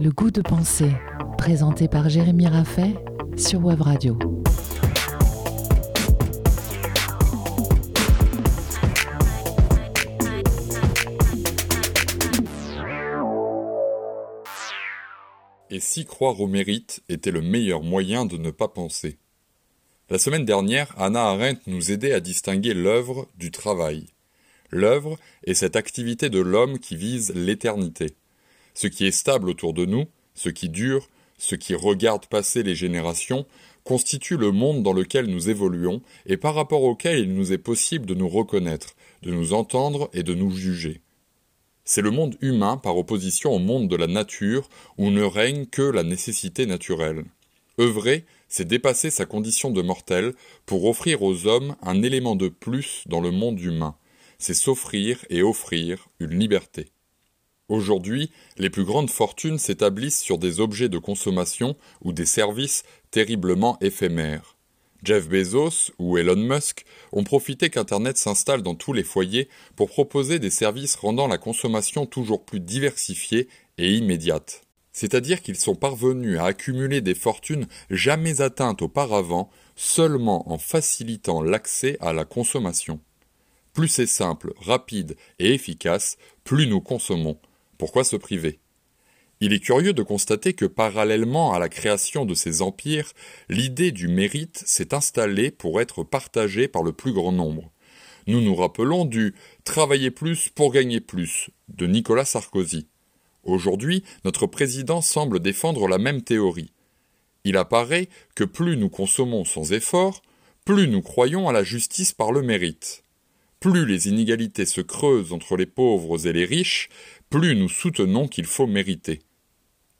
Le goût de penser, présenté par Jérémy Raffet sur Web Radio. Et si croire au mérite était le meilleur moyen de ne pas penser La semaine dernière, Anna Arendt nous aidait à distinguer l'œuvre du travail. L'œuvre est cette activité de l'homme qui vise l'éternité. Ce qui est stable autour de nous, ce qui dure, ce qui regarde passer les générations, constitue le monde dans lequel nous évoluons et par rapport auquel il nous est possible de nous reconnaître, de nous entendre et de nous juger. C'est le monde humain par opposition au monde de la nature où ne règne que la nécessité naturelle. Œuvrer, c'est dépasser sa condition de mortel pour offrir aux hommes un élément de plus dans le monde humain. C'est s'offrir et offrir une liberté. Aujourd'hui, les plus grandes fortunes s'établissent sur des objets de consommation ou des services terriblement éphémères. Jeff Bezos ou Elon Musk ont profité qu'Internet s'installe dans tous les foyers pour proposer des services rendant la consommation toujours plus diversifiée et immédiate. C'est-à-dire qu'ils sont parvenus à accumuler des fortunes jamais atteintes auparavant seulement en facilitant l'accès à la consommation. Plus c'est simple, rapide et efficace, plus nous consommons, pourquoi se priver? Il est curieux de constater que parallèlement à la création de ces empires, l'idée du mérite s'est installée pour être partagée par le plus grand nombre. Nous nous rappelons du travailler plus pour gagner plus de Nicolas Sarkozy. Aujourd'hui, notre président semble défendre la même théorie. Il apparaît que plus nous consommons sans effort, plus nous croyons à la justice par le mérite. Plus les inégalités se creusent entre les pauvres et les riches, plus nous soutenons qu'il faut mériter.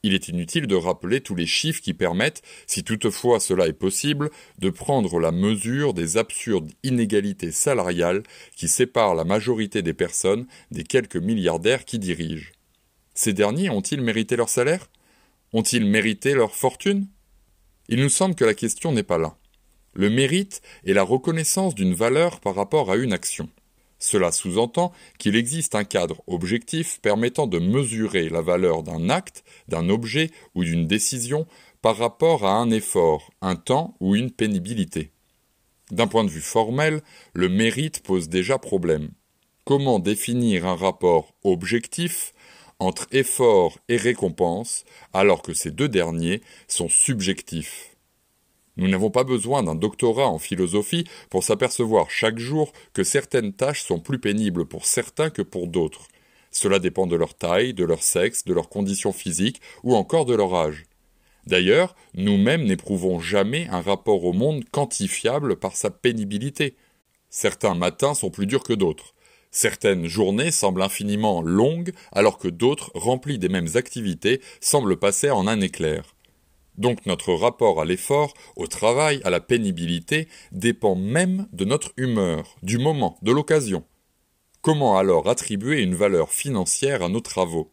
Il est inutile de rappeler tous les chiffres qui permettent, si toutefois cela est possible, de prendre la mesure des absurdes inégalités salariales qui séparent la majorité des personnes des quelques milliardaires qui dirigent. Ces derniers ont-ils mérité leur salaire? Ont-ils mérité leur fortune? Il nous semble que la question n'est pas là. Le mérite est la reconnaissance d'une valeur par rapport à une action. Cela sous-entend qu'il existe un cadre objectif permettant de mesurer la valeur d'un acte, d'un objet ou d'une décision par rapport à un effort, un temps ou une pénibilité. D'un point de vue formel, le mérite pose déjà problème. Comment définir un rapport objectif entre effort et récompense alors que ces deux derniers sont subjectifs? Nous n'avons pas besoin d'un doctorat en philosophie pour s'apercevoir chaque jour que certaines tâches sont plus pénibles pour certains que pour d'autres. Cela dépend de leur taille, de leur sexe, de leurs conditions physiques ou encore de leur âge. D'ailleurs, nous-mêmes n'éprouvons jamais un rapport au monde quantifiable par sa pénibilité. Certains matins sont plus durs que d'autres. Certaines journées semblent infiniment longues alors que d'autres, remplies des mêmes activités, semblent passer en un éclair. Donc notre rapport à l'effort, au travail, à la pénibilité dépend même de notre humeur, du moment, de l'occasion. Comment alors attribuer une valeur financière à nos travaux?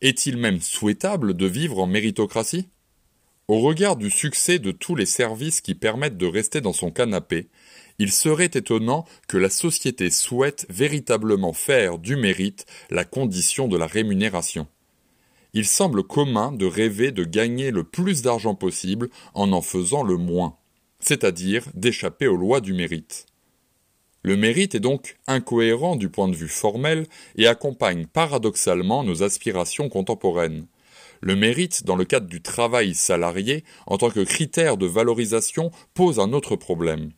Est-il même souhaitable de vivre en méritocratie? Au regard du succès de tous les services qui permettent de rester dans son canapé, il serait étonnant que la société souhaite véritablement faire du mérite la condition de la rémunération il semble commun de rêver de gagner le plus d'argent possible en en faisant le moins, c'est-à-dire d'échapper aux lois du mérite. Le mérite est donc incohérent du point de vue formel et accompagne paradoxalement nos aspirations contemporaines. Le mérite, dans le cadre du travail salarié, en tant que critère de valorisation, pose un autre problème.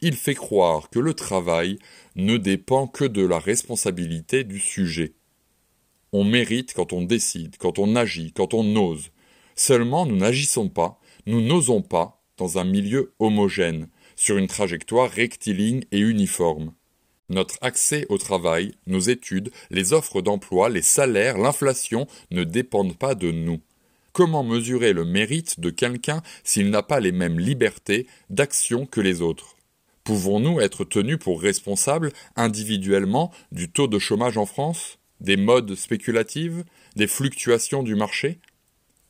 Il fait croire que le travail ne dépend que de la responsabilité du sujet. On mérite quand on décide, quand on agit, quand on ose. Seulement nous n'agissons pas, nous n'osons pas dans un milieu homogène, sur une trajectoire rectiligne et uniforme. Notre accès au travail, nos études, les offres d'emploi, les salaires, l'inflation ne dépendent pas de nous. Comment mesurer le mérite de quelqu'un s'il n'a pas les mêmes libertés d'action que les autres? Pouvons-nous être tenus pour responsables individuellement du taux de chômage en France? Des modes spéculatives, des fluctuations du marché?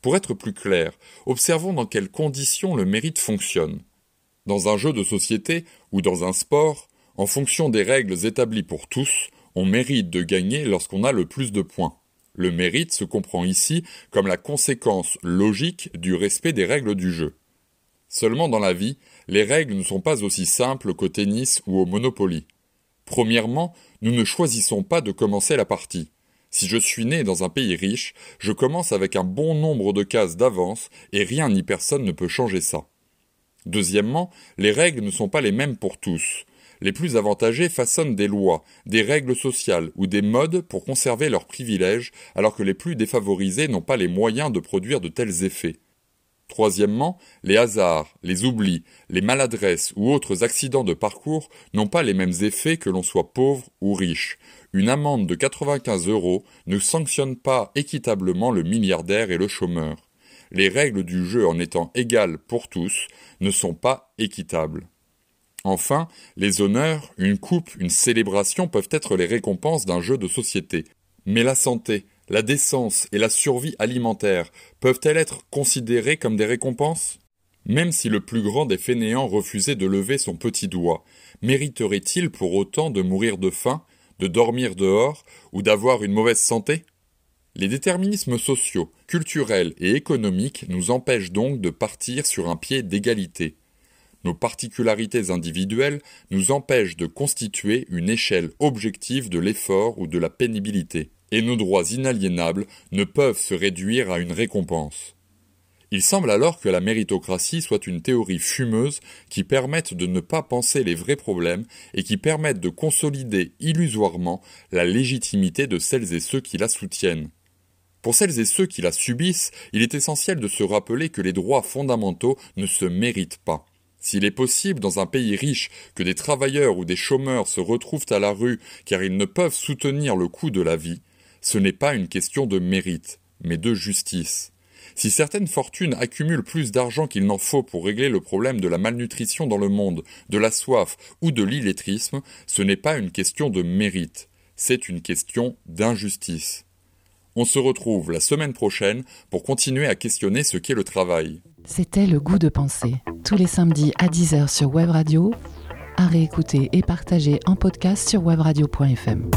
Pour être plus clair, observons dans quelles conditions le mérite fonctionne. Dans un jeu de société ou dans un sport, en fonction des règles établies pour tous, On mérite de gagner lorsqu'on a le plus de points. Le mérite se comprend ici comme la conséquence logique du respect des règles du jeu. Seulement dans la vie, les règles ne sont pas aussi simples qu'au tennis ou au Monopoly. Premièrement, nous ne choisissons pas de commencer la partie. Si je suis né dans un pays riche, je commence avec un bon nombre de cases d'avance et rien ni personne ne peut changer ça. Deuxièmement, les règles ne sont pas les mêmes pour tous. Les plus avantagés façonnent des lois, des règles sociales ou des modes pour conserver leurs privilèges, alors que les plus défavorisés n'ont pas les moyens de produire de tels effets. Troisièmement, les hasards, les oublis, les maladresses ou autres accidents de parcours n'ont pas les mêmes effets que l'on soit pauvre ou riche. Une amende de 95 euros ne sanctionne pas équitablement le milliardaire et le chômeur. Les règles du jeu en étant égales pour tous ne sont pas équitables. Enfin, les honneurs, une coupe, une célébration peuvent être les récompenses d'un jeu de société. Mais la santé, la décence et la survie alimentaire peuvent-elles être considérées comme des récompenses? Même si le plus grand des fainéants refusait de lever son petit doigt, mériterait-il pour autant de mourir de faim, de dormir dehors ou d'avoir une mauvaise santé? Les déterminismes sociaux, culturels et économiques nous empêchent donc de partir sur un pied d'égalité. Nos particularités individuelles nous empêchent de constituer une échelle objective de l'effort ou de la pénibilité et nos droits inaliénables ne peuvent se réduire à une récompense. Il semble alors que la méritocratie soit une théorie fumeuse qui permette de ne pas penser les vrais problèmes et qui permette de consolider illusoirement la légitimité de celles et ceux qui la soutiennent. Pour celles et ceux qui la subissent, il est essentiel de se rappeler que les droits fondamentaux ne se méritent pas. S'il est possible dans un pays riche que des travailleurs ou des chômeurs se retrouvent à la rue car ils ne peuvent soutenir le coût de la vie, ce n'est pas une question de mérite, mais de justice. Si certaines fortunes accumulent plus d'argent qu'il n'en faut pour régler le problème de la malnutrition dans le monde, de la soif ou de l'illettrisme, ce n'est pas une question de mérite, c'est une question d'injustice. On se retrouve la semaine prochaine pour continuer à questionner ce qu'est le travail. C'était le goût de penser, tous les samedis à 10h sur Web Radio, à réécouter et partager en podcast sur webradio.fm.